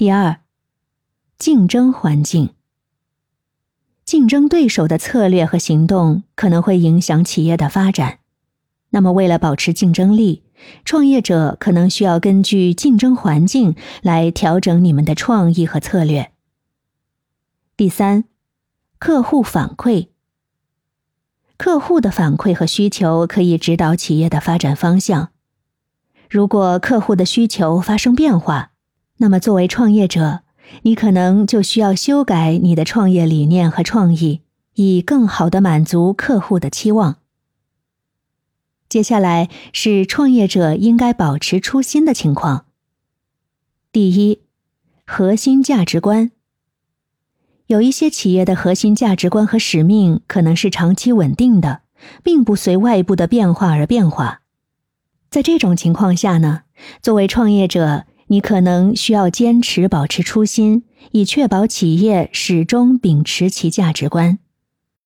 第二，竞争环境。竞争对手的策略和行动可能会影响企业的发展。那么，为了保持竞争力，创业者可能需要根据竞争环境来调整你们的创意和策略。第三，客户反馈。客户的反馈和需求可以指导企业的发展方向。如果客户的需求发生变化，那么作为创业者，你可能就需要修改你的创业理念和创意，以更好的满足客户的期望。接下来是创业者应该保持初心的情况。第一，核心价值观。有一些企业的核心价值观和使命可能是长期稳定的，并不随外部的变化而变化。在这种情况下呢，作为创业者。你可能需要坚持保持初心，以确保企业始终秉持其价值观。